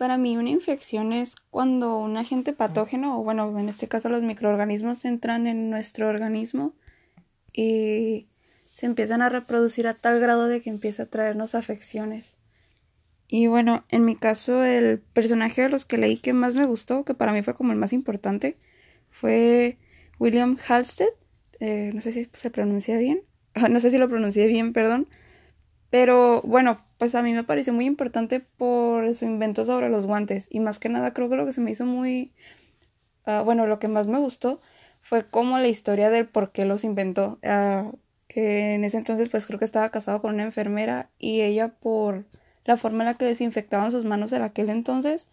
Para mí una infección es cuando un agente patógeno, o bueno, en este caso los microorganismos entran en nuestro organismo y se empiezan a reproducir a tal grado de que empieza a traernos afecciones. Y bueno, en mi caso el personaje de los que leí que más me gustó, que para mí fue como el más importante, fue William Halstead. Eh, no sé si se pronuncia bien. No sé si lo pronuncié bien, perdón. Pero bueno, pues a mí me pareció muy importante por su invento sobre los guantes. Y más que nada creo que lo que se me hizo muy... Ah, bueno, lo que más me gustó fue como la historia del por qué los inventó. Ah, que en ese entonces pues creo que estaba casado con una enfermera y ella por la forma en la que desinfectaban sus manos en aquel entonces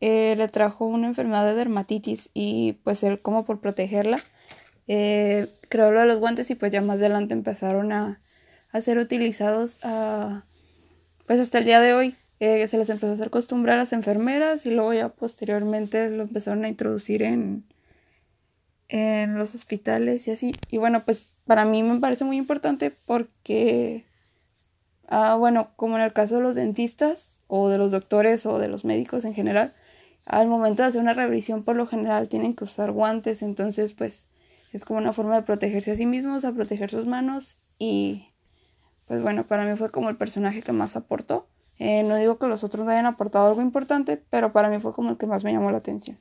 eh, le trajo una enfermedad de dermatitis y pues él como por protegerla eh, creó lo de los guantes y pues ya más adelante empezaron a, a ser utilizados a, pues hasta el día de hoy eh, se les empezó a hacer costumbre a las enfermeras y luego ya posteriormente lo empezaron a introducir en, en los hospitales y así. Y bueno, pues para mí me parece muy importante porque, ah, bueno, como en el caso de los dentistas o de los doctores o de los médicos en general, al momento de hacer una revisión por lo general tienen que usar guantes, entonces pues es como una forma de protegerse a sí mismos, a proteger sus manos y pues bueno, para mí fue como el personaje que más aportó. Eh, no digo que los otros no hayan aportado algo importante, pero para mí fue como el que más me llamó la atención.